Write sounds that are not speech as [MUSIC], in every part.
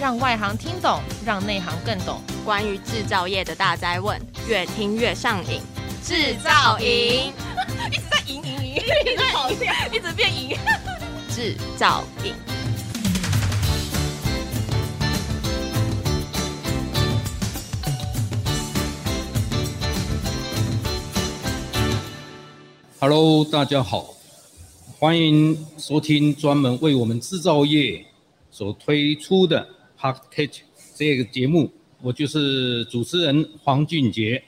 让外行听懂，让内行更懂。关于制造业的大灾问，越听越上瘾。制造营 [LAUGHS] 一直在赢赢赢，一直跑 [LAUGHS] 一直变赢。制造营。Hello，大家好，欢迎收听专门为我们制造业所推出的 Podcast 这个节目，我就是主持人黄俊杰。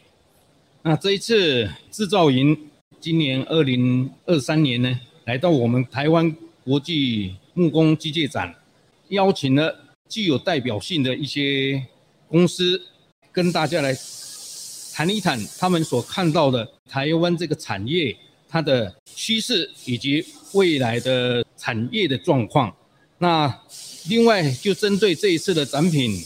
那这一次制造营，今年二零二三年呢，来到我们台湾国际木工机械展，邀请了具有代表性的一些公司，跟大家来谈一谈他们所看到的台湾这个产业它的趋势以及未来的产业的状况。那另外就针对这一次的展品，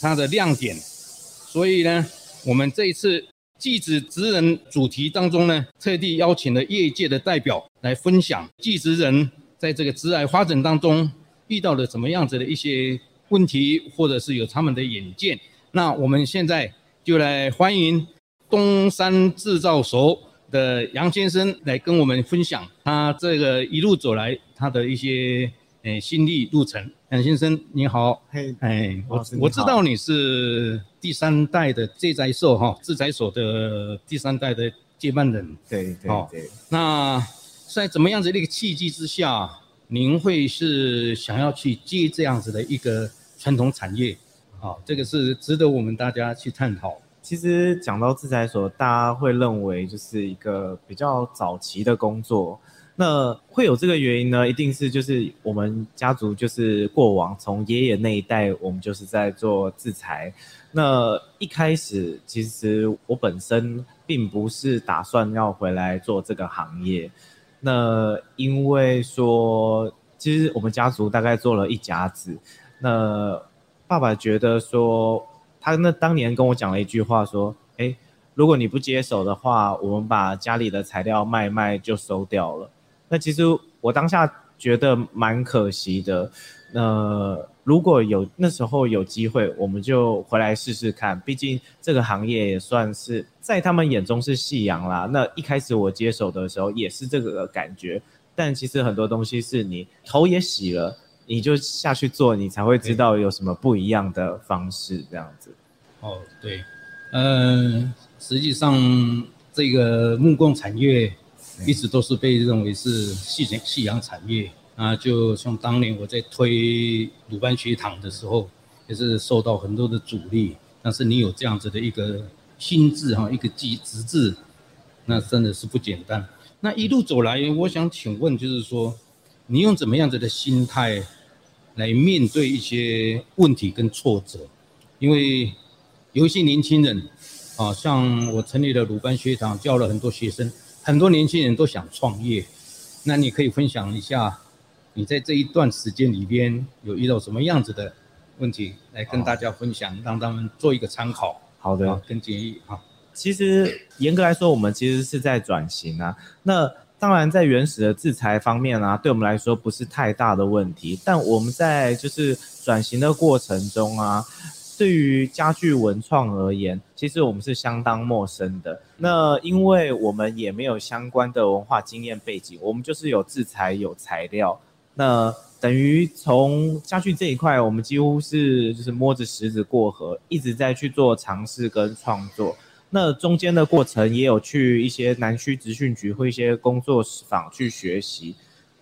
它的亮点，所以呢，我们这一次。技职职人主题当中呢，特地邀请了业界的代表来分享技职人在这个职癌发展当中遇到了什么样子的一些问题，或者是有他们的眼见。那我们现在就来欢迎东山制造所的杨先生来跟我们分享他这个一路走来他的一些诶心力路程。杨先生你好，嘿，哎，我我知道你是第三代的制材所哈，制材所的第三代的接班人，对对对，对。那在怎么样子的一个契机之下，您会是想要去接这样子的一个传统产业？好，这个是值得我们大家去探讨。其实讲到制材所，大家会认为就是一个比较早期的工作。那会有这个原因呢？一定是就是我们家族就是过往从爷爷那一代，我们就是在做制材。那一开始其实我本身并不是打算要回来做这个行业。那因为说，其实我们家族大概做了一甲子。那爸爸觉得说，他那当年跟我讲了一句话说：“哎，如果你不接手的话，我们把家里的材料卖卖就收掉了。”那其实我当下觉得蛮可惜的。那如果有那时候有机会，我们就回来试试看。毕竟这个行业也算是在他们眼中是夕阳啦。那一开始我接手的时候也是这个感觉。但其实很多东西是你头也洗了，你就下去做，你才会知道有什么不一样的方式这样子。哦，对，嗯、呃，实际上这个木工产业。一直都是被认为是夕阳夕阳产业啊，就像当年我在推鲁班学堂的时候，也是受到很多的阻力。但是你有这样子的一个心智哈，一个机直志，那真的是不简单。那一路走来，我想请问，就是说，你用怎么样子的心态来面对一些问题跟挫折？因为有一些年轻人啊，像我成立了鲁班学堂，教了很多学生。很多年轻人都想创业，那你可以分享一下，你在这一段时间里边有遇到什么样子的问题，来跟大家分享，让他们做一个参考。好的，跟建议啊。其实严格来说，我们其实是在转型啊。那当然，在原始的制裁方面啊，对我们来说不是太大的问题，但我们在就是转型的过程中啊。对于家具文创而言，其实我们是相当陌生的。那因为我们也没有相关的文化经验背景，我们就是有制材、有材料。那等于从家具这一块，我们几乎是就是摸着石子过河，一直在去做尝试跟创作。那中间的过程也有去一些南区职训局或一些工作坊去学习。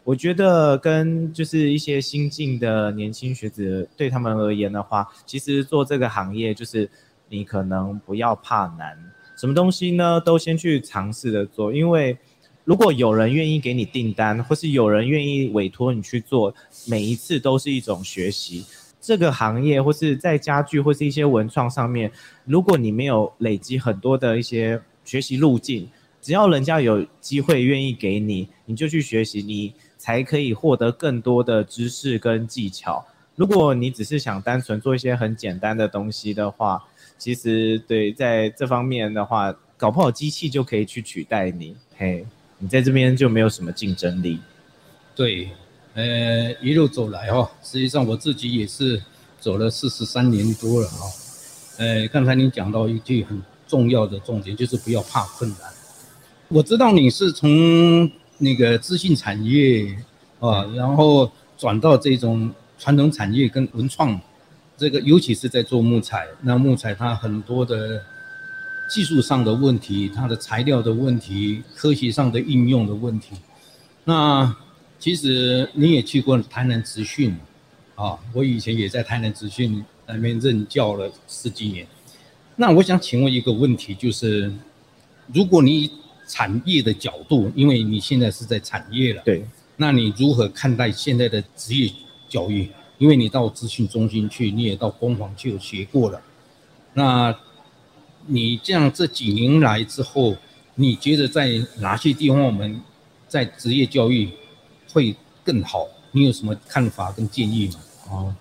我觉得跟就是一些新进的年轻学子，对他们而言的话，其实做这个行业就是你可能不要怕难，什么东西呢都先去尝试着做，因为如果有人愿意给你订单，或是有人愿意委托你去做，每一次都是一种学习。这个行业或是在家具或是一些文创上面，如果你没有累积很多的一些学习路径，只要人家有机会愿意给你，你就去学习你。才可以获得更多的知识跟技巧。如果你只是想单纯做一些很简单的东西的话，其实对在这方面的话，搞不好机器就可以去取代你。嘿，你在这边就没有什么竞争力。对，呃，一路走来哈，实际上我自己也是走了四十三年多了啊。呃，刚才你讲到一句很重要的重点，就是不要怕困难。我知道你是从那个资讯产业啊，然后转到这种传统产业跟文创，这个尤其是在做木材，那木材它很多的技术上的问题，它的材料的问题，科学上的应用的问题。那其实你也去过台南职训啊，我以前也在台南职训。那边任教了十几年，那我想请问一个问题，就是如果你产业的角度，因为你现在是在产业了，对，那你如何看待现在的职业教育？因为你到资讯中心去，你也到工坊去有学过了，那你这样这几年来之后，你觉得在哪些地方我们在职业教育会更好？你有什么看法跟建议吗？哦，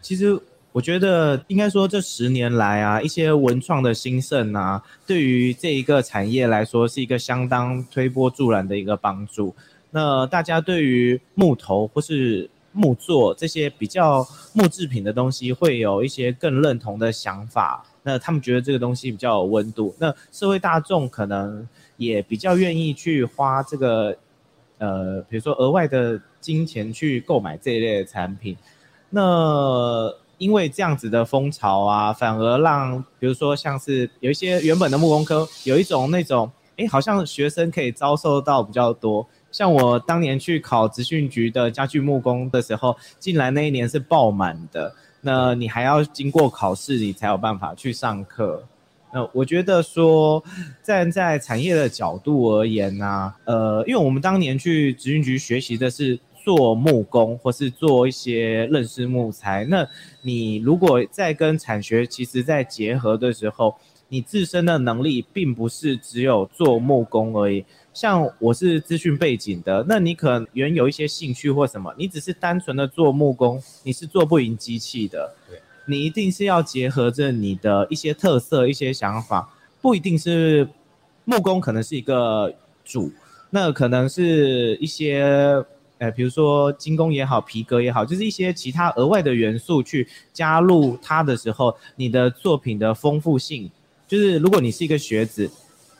其实。我觉得应该说，这十年来啊，一些文创的兴盛啊，对于这一个产业来说，是一个相当推波助澜的一个帮助。那大家对于木头或是木作这些比较木制品的东西，会有一些更认同的想法。那他们觉得这个东西比较有温度。那社会大众可能也比较愿意去花这个，呃，比如说额外的金钱去购买这一类的产品。那因为这样子的风潮啊，反而让比如说像是有一些原本的木工科，有一种那种，哎，好像学生可以遭受到比较多。像我当年去考职训局的家具木工的时候，进来那一年是爆满的。那你还要经过考试，你才有办法去上课。那我觉得说，站在产业的角度而言呢、呃，因为我们当年去职训局学习的是。做木工或是做一些认识木材，那你如果在跟产学其实在结合的时候，你自身的能力并不是只有做木工而已。像我是资讯背景的，那你可能原有一些兴趣或什么，你只是单纯的做木工，你是做不赢机器的。对，你一定是要结合着你的一些特色、一些想法，不一定是木工，可能是一个主，那可能是一些。呃，比如说精工也好，皮革也好，就是一些其他额外的元素去加入它的时候，你的作品的丰富性，就是如果你是一个学子，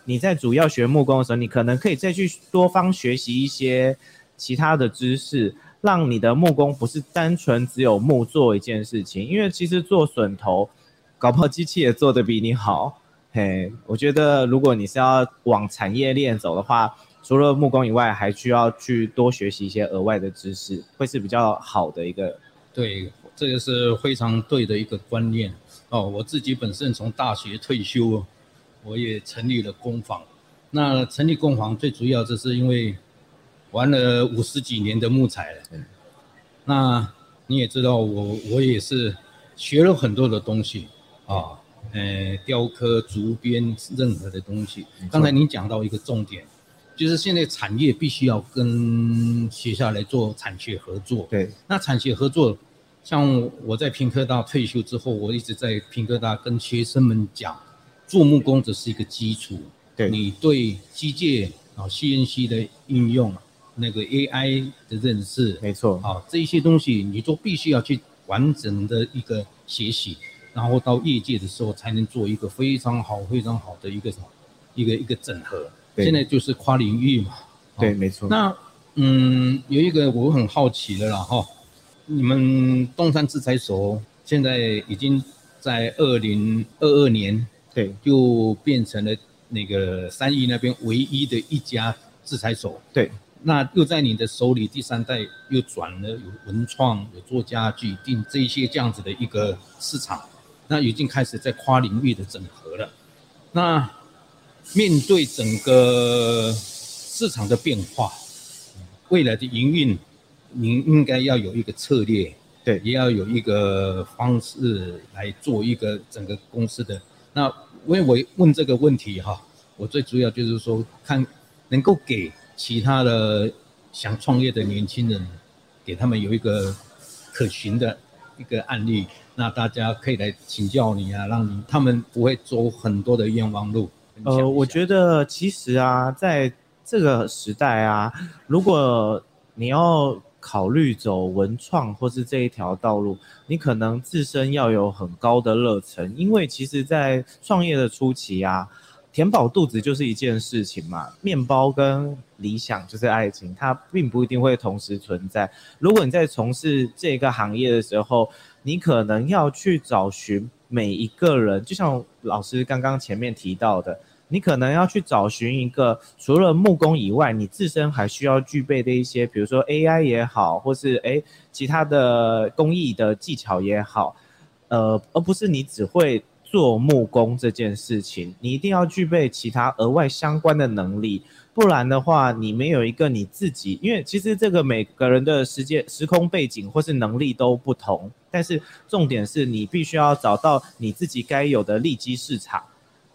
你在主要学木工的时候，你可能可以再去多方学习一些其他的知识，让你的木工不是单纯只有木做一件事情，因为其实做榫头，搞不好机器也做得比你好。嘿，我觉得如果你是要往产业链走的话。除了木工以外，还需要去多学习一些额外的知识，会是比较好的一个。对，这个是非常对的一个观念哦。我自己本身从大学退休，我也成立了工坊。那成立工坊最主要就是因为玩了五十几年的木材了。嗯。那你也知道我，我我也是学了很多的东西啊，呃，雕刻、竹编，任何的东西。刚才你讲到一个重点。就是现在产业必须要跟学校来做产学合作。对，那产学合作，像我在平科大退休之后，我一直在平科大跟学生们讲，做木工只是一个基础。对，你对机械啊、CNC 的应用，那个 AI 的认识，没错啊，这一些东西你都必须要去完整的一个学习，然后到业界的时候才能做一个非常好、非常好的一个什么，一个一个整合。现在就是跨领域嘛，对，没错。那嗯，有一个我很好奇的了哈，你们东山制裁所现在已经在二零二二年，对，就变成了那个三义那边唯一的一家制裁所，对。那又在你的手里第三代又转了有文创，有做家具，定这些这样子的一个市场，那已经开始在跨领域的整合了，那。面对整个市场的变化，未来的营运，您应该要有一个策略，对，也要有一个方式来做一个整个公司的。那因为我问这个问题哈，我最主要就是说，看能够给其他的想创业的年轻人，给他们有一个可循的一个案例，那大家可以来请教你啊，让你他们不会走很多的冤枉路。呃，我觉得其实啊，在这个时代啊，如果你要考虑走文创或是这一条道路，你可能自身要有很高的热忱，因为其实，在创业的初期啊，填饱肚子就是一件事情嘛，面包跟理想就是爱情，它并不一定会同时存在。如果你在从事这个行业的时候，你可能要去找寻每一个人，就像老师刚刚前面提到的。你可能要去找寻一个除了木工以外，你自身还需要具备的一些，比如说 AI 也好，或是诶其他的工艺的技巧也好，呃，而不是你只会做木工这件事情，你一定要具备其他额外相关的能力，不然的话，你没有一个你自己，因为其实这个每个人的时间、时空背景或是能力都不同，但是重点是你必须要找到你自己该有的利基市场，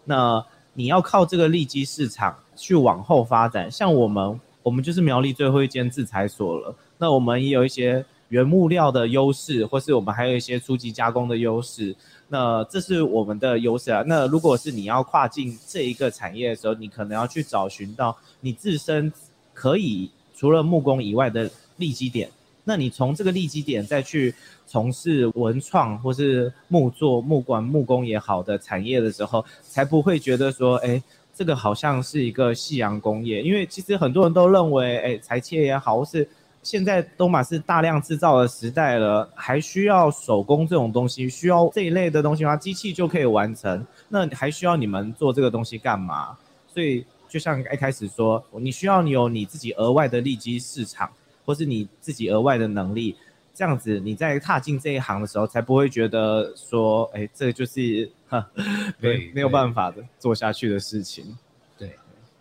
那。你要靠这个利基市场去往后发展，像我们，我们就是苗栗最后一间制裁所了。那我们也有一些原木料的优势，或是我们还有一些初级加工的优势。那这是我们的优势啊。那如果是你要跨进这一个产业的时候，你可能要去找寻到你自身可以除了木工以外的利基点。那你从这个利基点再去从事文创或是木作、木管、木工也好的产业的时候，才不会觉得说，哎，这个好像是一个夕阳工业。因为其实很多人都认为，哎，裁切也好，或是现在都马是大量制造的时代了，还需要手工这种东西，需要这一类的东西吗？机器就可以完成，那还需要你们做这个东西干嘛？所以就像一开始说，你需要你有你自己额外的利基市场。或是你自己额外的能力，这样子你在踏进这一行的时候，才不会觉得说，哎，这就是哈，[LAUGHS] 没没有办法的做下去的事情。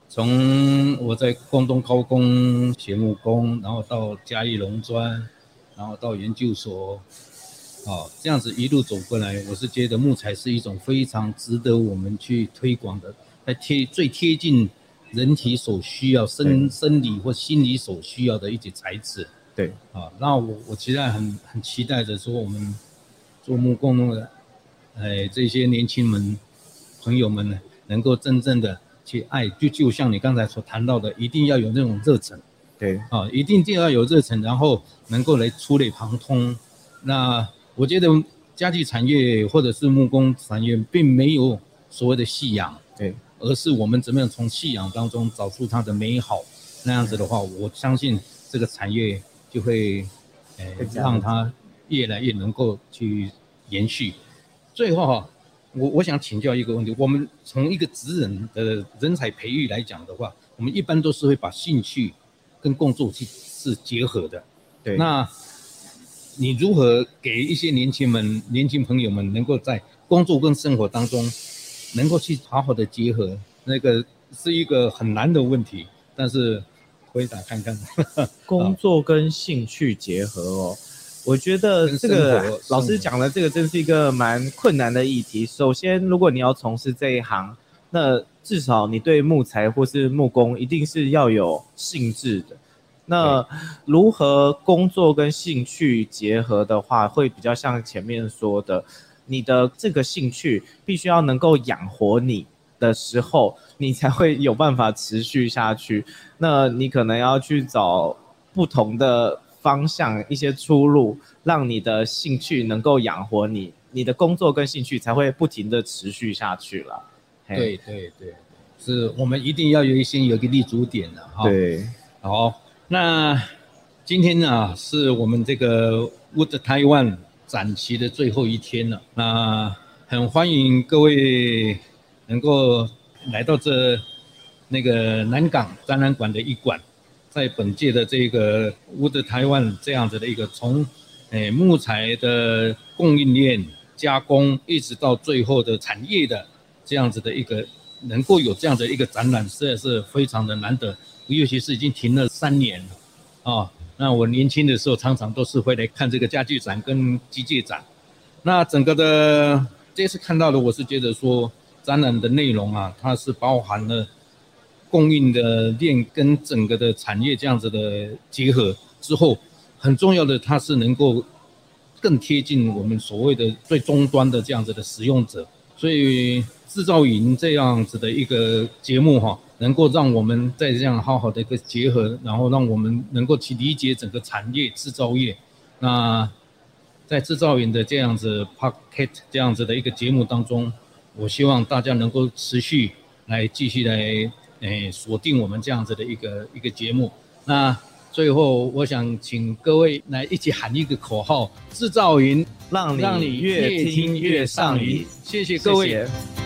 对，从我在广东高工学木工，然后到嘉义农专，然后到研究所，哦，这样子一路走过来，我是觉得木材是一种非常值得我们去推广的，它贴最贴近。人体所需要生生理或心理所需要的一些材质，对啊，那我我期待很很期待着说，我们做木工的，哎，这些年轻们朋友们呢，能够真正的去爱，就就像你刚才所谈到的，一定要有那种热忱，对啊，一定就要有热忱，然后能够来触类旁通。那我觉得家具产业或者是木工产业，并没有所谓的信仰，对。而是我们怎么样从信仰当中找出它的美好，那样子的话，我相信这个产业就会，呃，让它越来越能够去延续。最后哈，我我想请教一个问题：我们从一个职人的人才培育来讲的话，我们一般都是会把兴趣跟工作去是结合的。对。那你如何给一些年轻们、年轻朋友们能够在工作跟生活当中？能够去好好的结合，那个是一个很难的问题，但是回答看看。[LAUGHS] 工作跟兴趣结合哦，我觉得这个老师讲的这个真是一个蛮困难的议题。首先，如果你要从事这一行，那至少你对木材或是木工一定是要有兴致的。那如何工作跟兴趣结合的话，会比较像前面说的。你的这个兴趣必须要能够养活你的时候，你才会有办法持续下去。那你可能要去找不同的方向、一些出路，让你的兴趣能够养活你，你的工作跟兴趣才会不停的持续下去了。对对对，是我们一定要有一些有一个立足点的哈。对，好，那今天呢是我们这个 Wood Taiwan。展期的最后一天了，那很欢迎各位能够来到这那个南港展览馆的一馆，在本届的这个 Wood Taiwan 这样子的一个从诶木材的供应链加工一直到最后的产业的这样子的一个能够有这样的一个展览，实在是非常的难得，尤其是已经停了三年了啊。那我年轻的时候，常常都是会来看这个家具展跟机械展。那整个的这次看到的，我是觉得说展览的内容啊，它是包含了供应的链跟整个的产业这样子的结合之后，很重要的它是能够更贴近我们所谓的最终端的这样子的使用者。所以制造营这样子的一个节目哈，能够让我们在这样好好的一个结合，然后让我们能够去理解整个产业制造业。那在制造业的这样子 pocket 这样子的一个节目当中，我希望大家能够持续来继续来诶锁定我们这样子的一个一个节目。那最后，我想请各位来一起喊一个口号：制造云，让你越听越上瘾。谢谢各位。谢谢